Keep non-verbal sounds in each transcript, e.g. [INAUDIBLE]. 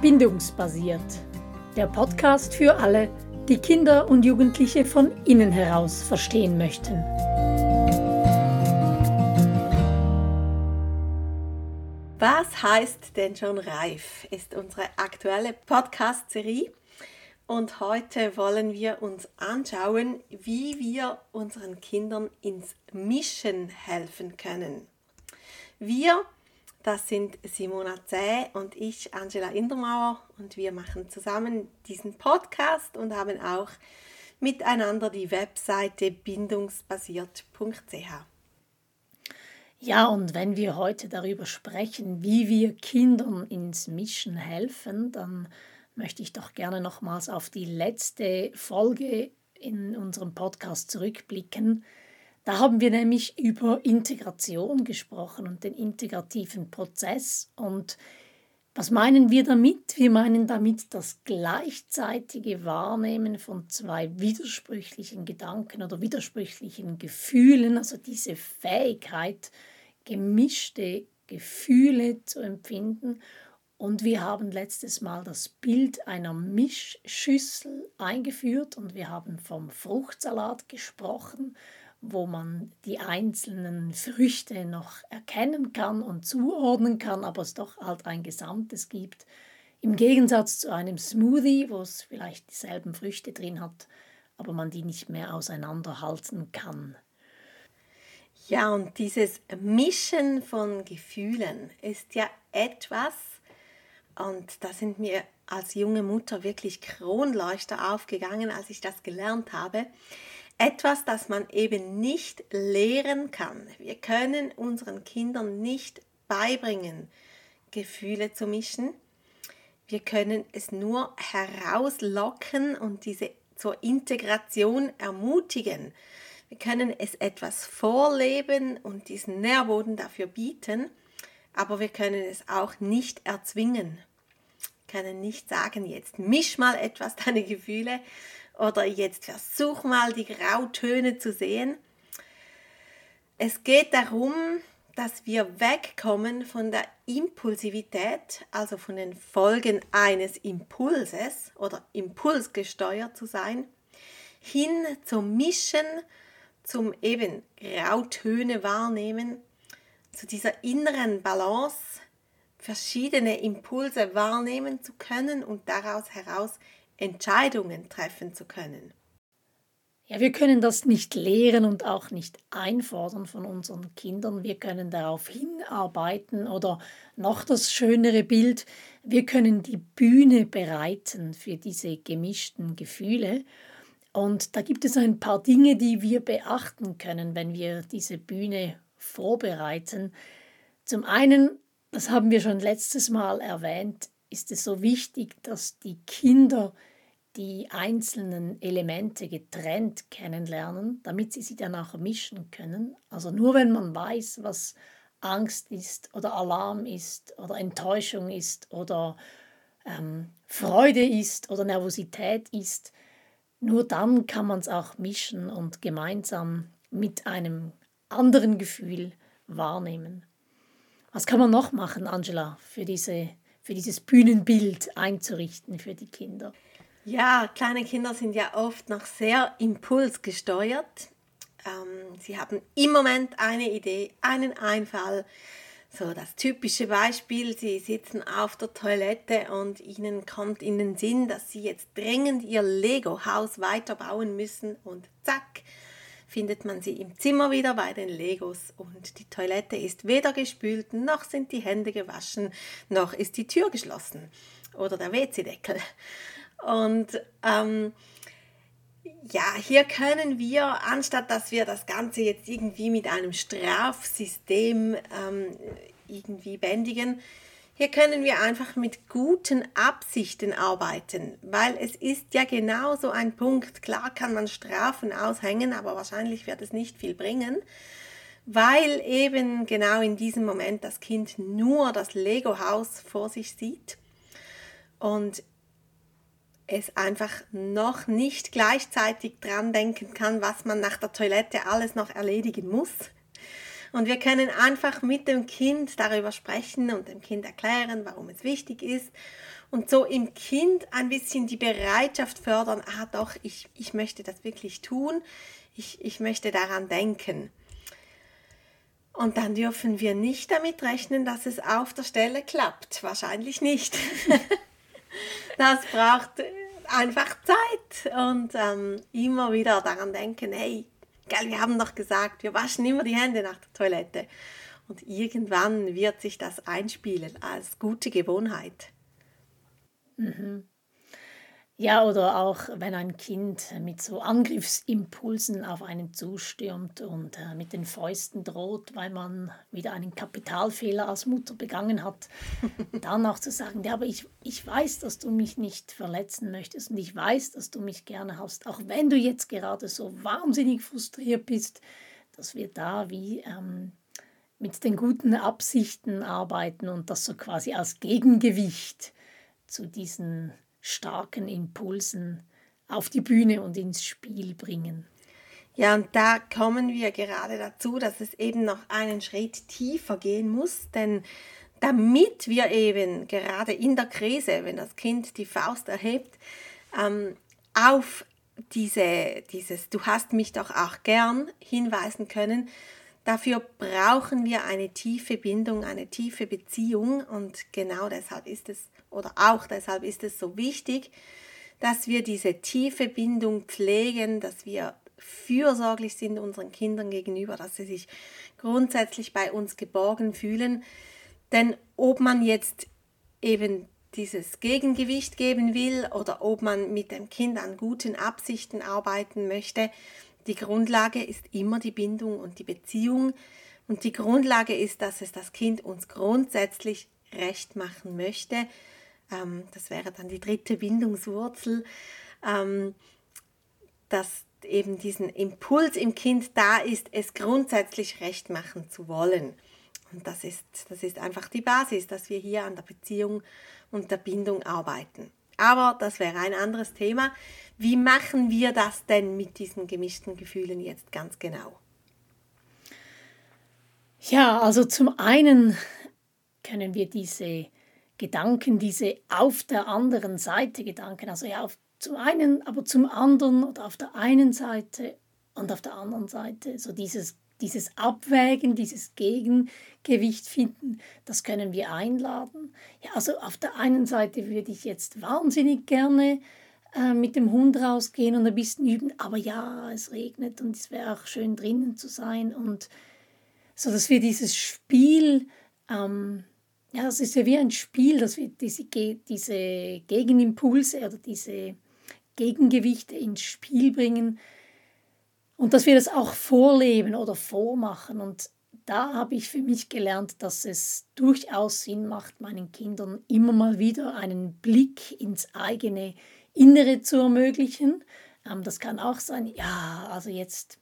Bindungsbasiert. Der Podcast für alle, die Kinder und Jugendliche von innen heraus verstehen möchten. Was heißt denn schon reif? Ist unsere aktuelle Podcast-Serie. Und heute wollen wir uns anschauen, wie wir unseren Kindern ins Mischen helfen können. Wir das sind Simona Zäh und ich, Angela Indermauer, und wir machen zusammen diesen Podcast und haben auch miteinander die Webseite bindungsbasiert.ch. Ja, und wenn wir heute darüber sprechen, wie wir Kindern ins Mischen helfen, dann möchte ich doch gerne nochmals auf die letzte Folge in unserem Podcast zurückblicken, da haben wir nämlich über Integration gesprochen und den integrativen Prozess. Und was meinen wir damit? Wir meinen damit das gleichzeitige Wahrnehmen von zwei widersprüchlichen Gedanken oder widersprüchlichen Gefühlen, also diese Fähigkeit, gemischte Gefühle zu empfinden. Und wir haben letztes Mal das Bild einer Mischschüssel eingeführt und wir haben vom Fruchtsalat gesprochen wo man die einzelnen Früchte noch erkennen kann und zuordnen kann, aber es doch halt ein Gesamtes gibt. Im Gegensatz zu einem Smoothie, wo es vielleicht dieselben Früchte drin hat, aber man die nicht mehr auseinanderhalten kann. Ja, und dieses Mischen von Gefühlen ist ja etwas, und da sind mir als junge Mutter wirklich Kronleuchter aufgegangen, als ich das gelernt habe etwas, das man eben nicht lehren kann. Wir können unseren Kindern nicht beibringen, Gefühle zu mischen. Wir können es nur herauslocken und diese zur Integration ermutigen. Wir können es etwas vorleben und diesen Nährboden dafür bieten, aber wir können es auch nicht erzwingen. Wir können nicht sagen, jetzt misch mal etwas [LAUGHS] deine Gefühle oder jetzt versuch mal die Grautöne zu sehen. Es geht darum, dass wir wegkommen von der Impulsivität, also von den Folgen eines Impulses oder impulsgesteuert zu sein, hin zum Mischen, zum eben Grautöne wahrnehmen, zu dieser inneren Balance, verschiedene Impulse wahrnehmen zu können und daraus heraus Entscheidungen treffen zu können. Ja, wir können das nicht lehren und auch nicht einfordern von unseren Kindern. Wir können darauf hinarbeiten oder noch das schönere Bild, wir können die Bühne bereiten für diese gemischten Gefühle. Und da gibt es ein paar Dinge, die wir beachten können, wenn wir diese Bühne vorbereiten. Zum einen, das haben wir schon letztes Mal erwähnt, ist es so wichtig, dass die Kinder die einzelnen Elemente getrennt kennenlernen, damit sie sie dann auch mischen können. Also nur wenn man weiß, was Angst ist oder Alarm ist oder Enttäuschung ist oder ähm, Freude ist oder Nervosität ist, nur dann kann man es auch mischen und gemeinsam mit einem anderen Gefühl wahrnehmen. Was kann man noch machen, Angela, für, diese, für dieses Bühnenbild einzurichten für die Kinder? Ja, kleine Kinder sind ja oft noch sehr impulsgesteuert. Ähm, sie haben im Moment eine Idee, einen Einfall. So das typische Beispiel, sie sitzen auf der Toilette und ihnen kommt in den Sinn, dass sie jetzt dringend ihr Lego-Haus weiterbauen müssen und zack, findet man sie im Zimmer wieder bei den Legos und die Toilette ist weder gespült, noch sind die Hände gewaschen, noch ist die Tür geschlossen oder der WC-Deckel. Und ähm, ja, hier können wir, anstatt dass wir das Ganze jetzt irgendwie mit einem Strafsystem ähm, irgendwie bändigen, hier können wir einfach mit guten Absichten arbeiten, weil es ist ja genau so ein Punkt. Klar kann man Strafen aushängen, aber wahrscheinlich wird es nicht viel bringen, weil eben genau in diesem Moment das Kind nur das Lego-Haus vor sich sieht. Und es einfach noch nicht gleichzeitig dran denken kann, was man nach der Toilette alles noch erledigen muss. Und wir können einfach mit dem Kind darüber sprechen und dem Kind erklären, warum es wichtig ist. Und so im Kind ein bisschen die Bereitschaft fördern, ah doch, ich, ich möchte das wirklich tun, ich, ich möchte daran denken. Und dann dürfen wir nicht damit rechnen, dass es auf der Stelle klappt. Wahrscheinlich nicht. [LAUGHS] das braucht einfach Zeit und ähm, immer wieder daran denken, hey, gell, wir haben doch gesagt, wir waschen immer die Hände nach der Toilette. Und irgendwann wird sich das einspielen als gute Gewohnheit. Mhm. Ja, oder auch wenn ein Kind mit so Angriffsimpulsen auf einen zustürmt und äh, mit den Fäusten droht, weil man wieder einen Kapitalfehler als Mutter begangen hat, [LAUGHS] dann auch zu sagen, ja, aber ich, ich weiß, dass du mich nicht verletzen möchtest und ich weiß, dass du mich gerne hast, auch wenn du jetzt gerade so wahnsinnig frustriert bist, dass wir da wie ähm, mit den guten Absichten arbeiten und das so quasi als Gegengewicht zu diesen starken Impulsen auf die Bühne und ins Spiel bringen. Ja, und da kommen wir gerade dazu, dass es eben noch einen Schritt tiefer gehen muss, denn damit wir eben gerade in der Krise, wenn das Kind die Faust erhebt, ähm, auf diese, dieses Du hast mich doch auch gern hinweisen können, dafür brauchen wir eine tiefe Bindung, eine tiefe Beziehung und genau deshalb ist es oder auch deshalb ist es so wichtig, dass wir diese tiefe Bindung pflegen, dass wir fürsorglich sind unseren Kindern gegenüber, dass sie sich grundsätzlich bei uns geborgen fühlen. Denn ob man jetzt eben dieses Gegengewicht geben will oder ob man mit dem Kind an guten Absichten arbeiten möchte, die Grundlage ist immer die Bindung und die Beziehung. Und die Grundlage ist, dass es das Kind uns grundsätzlich recht machen möchte, ähm, das wäre dann die dritte Bindungswurzel, ähm, dass eben diesen Impuls im Kind da ist, es grundsätzlich recht machen zu wollen. Und das ist, das ist einfach die Basis, dass wir hier an der Beziehung und der Bindung arbeiten. Aber das wäre ein anderes Thema. Wie machen wir das denn mit diesen gemischten Gefühlen jetzt ganz genau? Ja, also zum einen können wir diese Gedanken, diese auf der anderen Seite Gedanken, also ja, auf, zum einen, aber zum anderen oder auf der einen Seite und auf der anderen Seite, so dieses, dieses Abwägen, dieses Gegengewicht finden, das können wir einladen. Ja, also auf der einen Seite würde ich jetzt wahnsinnig gerne äh, mit dem Hund rausgehen und ein bisschen üben, aber ja, es regnet und es wäre auch schön drinnen zu sein und so, dass wir dieses Spiel ähm, ja, das ist ja wie ein Spiel, dass wir diese, diese Gegenimpulse oder diese Gegengewichte ins Spiel bringen und dass wir das auch vorleben oder vormachen. Und da habe ich für mich gelernt, dass es durchaus Sinn macht, meinen Kindern immer mal wieder einen Blick ins eigene Innere zu ermöglichen. Ähm, das kann auch sein, ja, also jetzt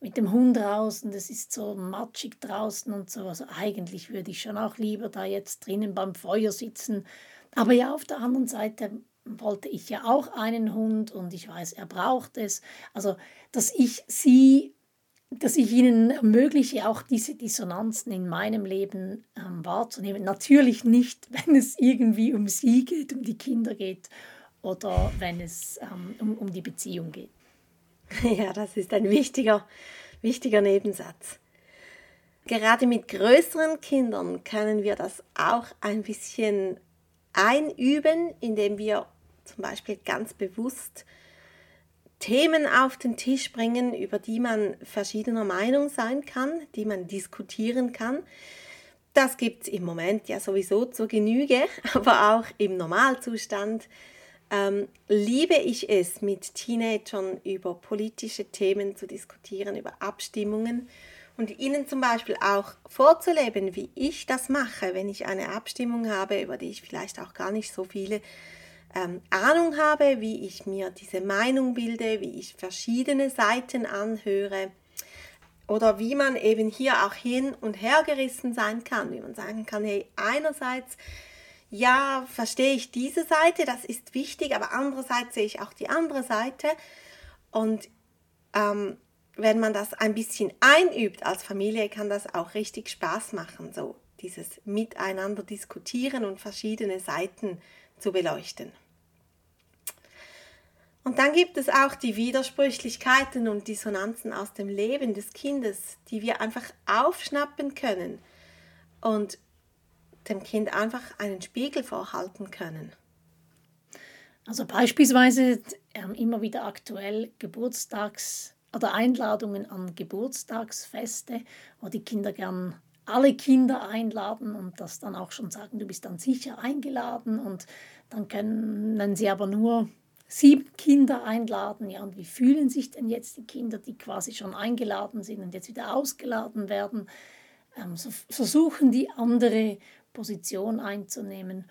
mit dem Hund raus und es ist so matschig draußen und so. Also eigentlich würde ich schon auch lieber da jetzt drinnen beim Feuer sitzen. Aber ja, auf der anderen Seite wollte ich ja auch einen Hund und ich weiß, er braucht es. Also, dass ich sie, dass ich ihnen ermögliche, auch diese Dissonanzen in meinem Leben ähm, wahrzunehmen. Natürlich nicht, [LAUGHS] wenn es irgendwie um sie geht, um die Kinder geht oder wenn es ähm, um, um die Beziehung geht. [LAUGHS] Ja, das ist ein wichtiger, wichtiger Nebensatz. Gerade mit größeren Kindern können wir das auch ein bisschen einüben, indem wir zum Beispiel ganz bewusst Themen auf den Tisch bringen, über die man verschiedener Meinung sein kann, die man diskutieren kann. Das gibt es im Moment ja sowieso zur Genüge, [LAUGHS] aber auch im Normalzustand ähm, liebe ich es, mit Teenagern über politische Themen zu diskutieren, über Abstimmungen und ihnen zum Beispiel auch vorzuleben, wie ich das mache, wenn ich eine Abstimmung habe, über die ich vielleicht auch gar nicht so viele ähm, Ahnung habe, wie ich mir diese Meinung bilde, wie ich verschiedene Seiten anhöre oder wie man eben hier auch hin und her gerissen sein kann, wie man sagen kann, hey, einerseits ja, verstehe ich diese Seite, das ist wichtig, aber andererseits sehe ich auch die andere Seite. Und ähm, wenn man das ein bisschen einübt als Familie, kann das auch richtig Spaß machen, so dieses Miteinander diskutieren und verschiedene Seiten zu beleuchten. Und dann gibt es auch die Widersprüchlichkeiten und Dissonanzen aus dem Leben des Kindes, die wir einfach aufschnappen können und dem Kind einfach einen Spiegel vorhalten können. Also beispielsweise ähm, immer wieder aktuell Geburtstags- oder Einladungen an Geburtstagsfeste, wo die Kinder gern alle Kinder einladen und das dann auch schon sagen, du bist dann sicher eingeladen und dann können sie aber nur sieben Kinder einladen. Ja, und wie fühlen sich denn jetzt die Kinder, die quasi schon eingeladen sind und jetzt wieder ausgeladen werden? Ähm, so versuchen die andere Position einzunehmen.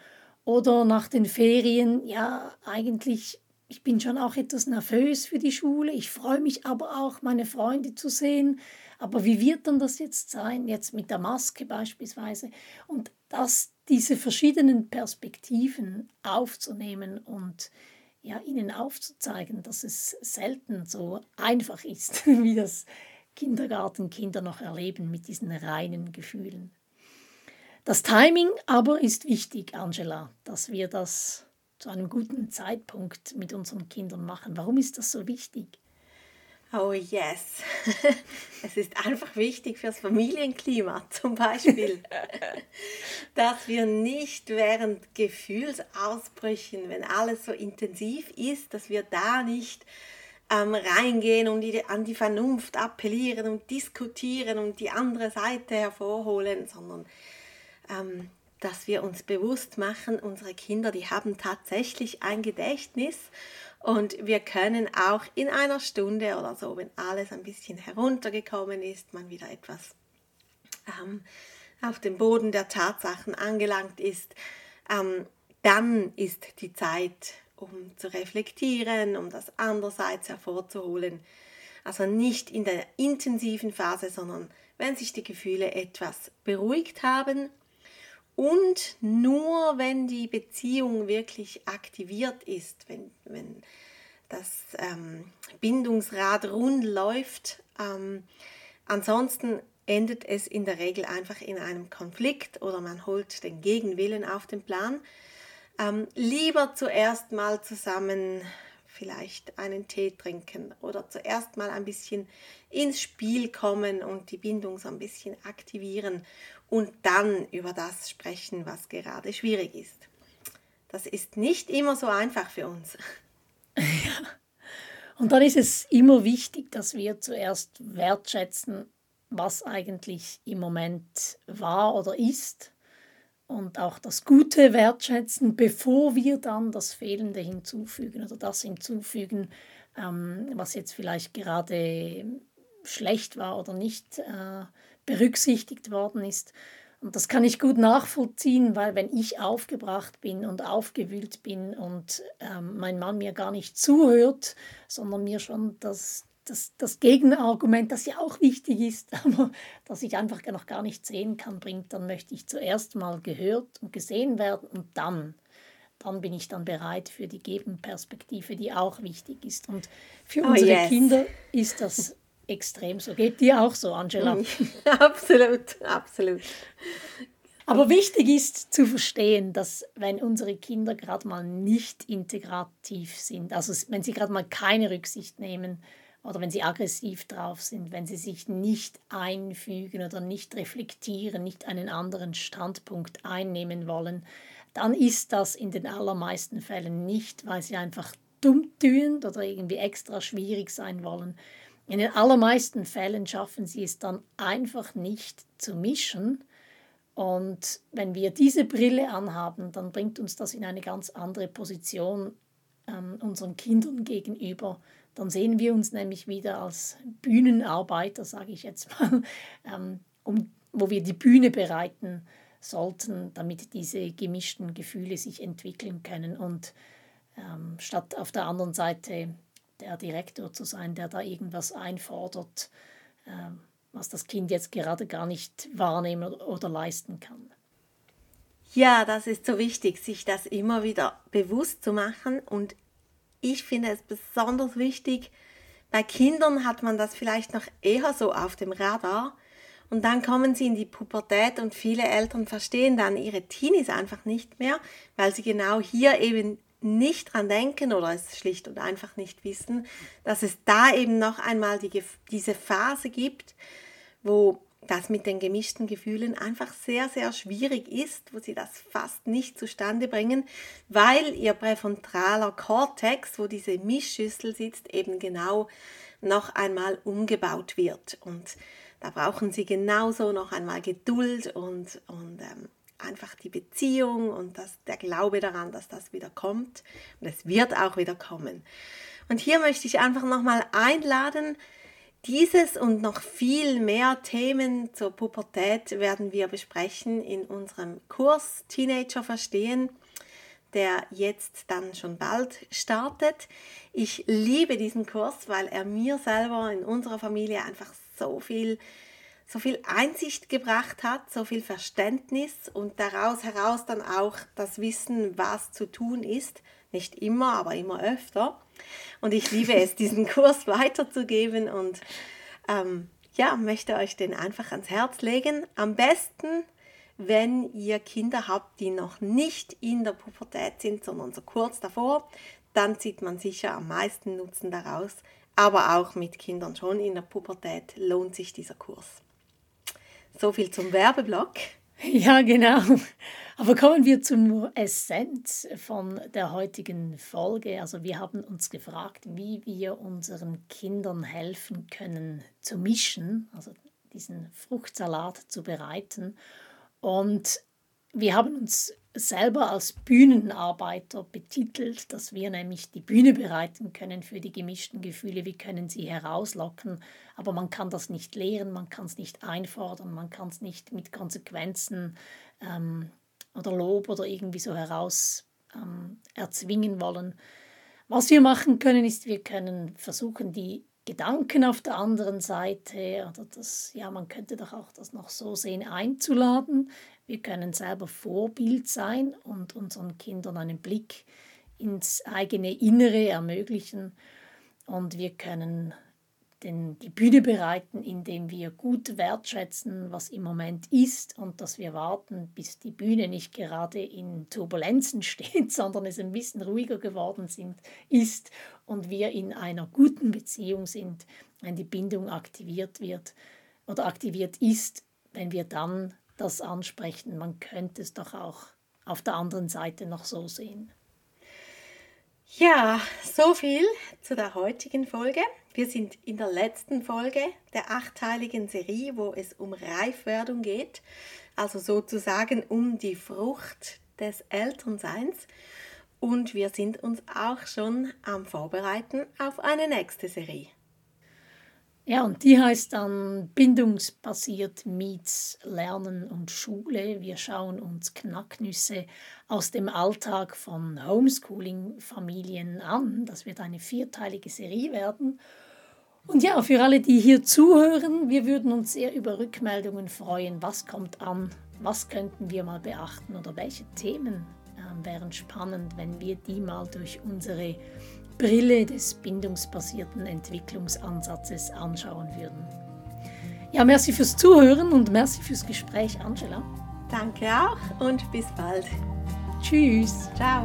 Oder nach den Ferien, ja, eigentlich ich bin schon auch etwas nervös für die Schule. Ich freue mich aber auch, meine Freunde zu sehen. Aber wie wird dann das jetzt sein, jetzt mit der Maske beispielsweise? Und das, diese verschiedenen Perspektiven aufzunehmen und ja, ihnen aufzuzeigen, dass es selten so einfach ist, [LAUGHS] wie das Kindergartenkinder noch erleben mit diesen reinen Gefühlen. Das Timing aber ist wichtig, Angela, dass wir das zu einem guten Zeitpunkt mit unseren Kindern machen. Warum ist das so wichtig? Oh yes. [LAUGHS] es ist einfach wichtig fürs Familienklima [LAUGHS] zum Beispiel, [LAUGHS] dass wir nicht während Gefühlsausbrüchen, wenn alles so intensiv ist, dass wir da nicht ähm, reingehen und die, an die Vernunft appellieren und diskutieren und die andere Seite hervorholen, sondern ähm, dass wir uns bewusst machen, unsere Kinder, die haben tatsächlich ein Gedächtnis und wir können auch in einer Stunde oder so, wenn alles ein bisschen heruntergekommen ist, man wieder etwas ähm, auf dem Boden der Tatsachen angelangt ist, ähm, dann ist die Zeit, um zu reflektieren, um das andererseits hervorzuholen. Also nicht in der intensiven Phase, sondern wenn sich die Gefühle etwas beruhigt haben und nur wenn die Beziehung wirklich aktiviert ist, wenn, wenn das ähm, Bindungsrad rund läuft, ähm, ansonsten endet es in der Regel einfach in einem Konflikt oder man holt den Gegenwillen auf den Plan. Ähm, lieber zuerst mal zusammen vielleicht einen Tee trinken oder zuerst mal ein bisschen ins Spiel kommen und die Bindung so ein bisschen aktivieren und dann über das sprechen, was gerade schwierig ist. Das ist nicht immer so einfach für uns. [LAUGHS] Ja. Und dann ist es immer wichtig, dass wir zuerst wertschätzen, was eigentlich im Moment war oder ist und auch das Gute wertschätzen, bevor wir dann das Fehlende hinzufügen oder das hinzufügen, ähm, was jetzt vielleicht gerade schlecht war oder nicht äh, berücksichtigt worden ist. Und das kann ich gut nachvollziehen, weil wenn ich aufgebracht bin und aufgewühlt bin und ähm, mein Mann mir gar nicht zuhört, sondern mir schon das, das, das Gegenargument, das ja auch wichtig ist, [LAUGHS] aber das ich einfach noch gar nicht sehen kann, bringt, dann möchte ich zuerst mal gehört und gesehen werden und dann, dann bin ich dann bereit für die Gegenperspektive, die auch wichtig ist. Und für oh, unsere yes. Kinder ist das [LAUGHS] extrem so. Geht dir auch so, Angela? [LAUGHS] absolut, absolut. Aber wichtig ist zu verstehen, dass wenn unsere Kinder gerade mal nicht integrativ sind, also wenn sie gerade mal keine Rücksicht nehmen oder wenn sie aggressiv drauf sind, wenn sie sich nicht einfügen oder nicht reflektieren, nicht einen anderen Standpunkt einnehmen wollen, dann ist das in den allermeisten Fällen nicht, weil sie einfach dumm tun oder irgendwie extra schwierig sein wollen, in den allermeisten Fällen schaffen sie es dann einfach nicht zu mischen. Und wenn wir diese Brille anhaben, dann bringt uns das in eine ganz andere Position ähm, unseren Kindern gegenüber. Dann sehen wir uns nämlich wieder als Bühnenarbeiter, sage ich jetzt mal, [LAUGHS] ähm, um, wo wir die Bühne bereiten sollten, damit diese gemischten Gefühle sich entwickeln können. Und ähm, statt auf der anderen Seite der Direktor zu sein, der da irgendwas einfordert, ähm, was das Kind jetzt gerade gar nicht wahrnehmen oder leisten kann. Ja, das ist so wichtig, sich das immer wieder bewusst zu machen. Und ich finde es besonders wichtig, Bei Kindern hat man das vielleicht noch eher so auf dem Radar. Und dann kommen sie in die Pubertät und viele Eltern verstehen dann ihre Teenies einfach nicht mehr, weil sie genau hier eben nicht dran denken oder es schlicht und einfach nicht wissen, dass es da eben noch einmal die, diese Phase gibt, wo das mit den gemischten Gefühlen einfach sehr, sehr schwierig ist, wo sie das fast nicht zustande bringen, weil ihr präfrontaler Kortex, wo diese Mischschüssel sitzt, eben genau noch einmal umgebaut wird. Und da brauchen sie genauso noch einmal Geduld und, und ähm, einfach die Beziehung und das, der Glaube daran, dass das wieder kommt. Und es wird auch wieder kommen. Und hier möchte ich einfach nochmal einladen, dieses und noch viel mehr Themen zur Pubertät werden wir besprechen in unserem Kurs Teenager verstehen, der jetzt dann schon bald startet. Ich liebe diesen Kurs, weil er mir selber in unserer Familie einfach so viel so viel Einsicht gebracht hat, so viel Verständnis und daraus heraus dann auch das Wissen, was zu tun ist. Nicht immer, aber immer öfter. Und ich liebe es, diesen Kurs weiterzugeben und ähm, ja, möchte euch den einfach ans Herz legen. Am besten, wenn ihr Kinder habt, die noch nicht in der Pubertät sind, sondern so kurz davor, dann zieht man sicher am meisten Nutzen daraus. Aber auch mit Kindern schon in der Pubertät lohnt sich dieser Kurs. So viel zum Werbeblock. [LAUGHS] Ja, genau. Aber kommen wir zur Essenz von der heutigen Folge. Also wir haben uns gefragt, wie wir unseren Kindern helfen können zu mischen, also diesen Fruchtsalat zu bereiten. Und wir haben uns selber als Bühnenarbeiter betitelt, dass wir nämlich die Bühne bereiten können für die gemischten Gefühle. Wir können sie herauslocken, aber man kann das nicht lehren, man kann es nicht einfordern, man kann es nicht mit Konsequenzen ähm, oder Lob oder irgendwie so heraus ähm, erzwingen wollen. Was wir machen können, ist, wir können versuchen, die Gedanken auf der anderen Seite oder das, ja, man könnte doch auch das noch so sehen, einzuladen. Wir können selber Vorbild sein und unseren Kindern einen Blick ins eigene Innere ermöglichen. Und wir können den, die Bühne bereiten, indem wir gut wertschätzen, was im Moment ist und dass wir warten, bis die Bühne nicht gerade in Turbulenzen [LAUGHS] steht, sondern es ein bisschen ruhiger geworden sind, ist und wir in einer guten Beziehung sind, wenn die Bindung aktiviert wird oder aktiviert ist, wenn wir dann das ansprechen. Man könnte es doch auch auf der anderen Seite noch so sehen. Ja, so viel zu der heutigen Folge. Wir sind in der letzten Folge der achteiligen Serie, wo es um Reifwerdung geht, also sozusagen um die Frucht des Elternseins. Und wir sind uns auch schon am Vorbereiten auf eine nächste Serie. Ja, und die heißt dann Bindungsbasiert meets Lernen und Schule. Wir schauen uns Knacknüsse aus dem Alltag von Homeschooling-Familien an. Das wird eine vierteilige Serie werden. Und ja, für alle, die hier zuhören, wir würden uns sehr über Rückmeldungen freuen. Was kommt an? Was könnten wir mal beachten? Oder welche Themen äh, wären spannend, wenn wir die mal durch unsere Brille des bindungsbasierten Entwicklungsansatzes anschauen würden. Ja, merci fürs Zuhören und merci fürs Gespräch, Angela. Danke auch und bis bald. Tschüss. Ciao.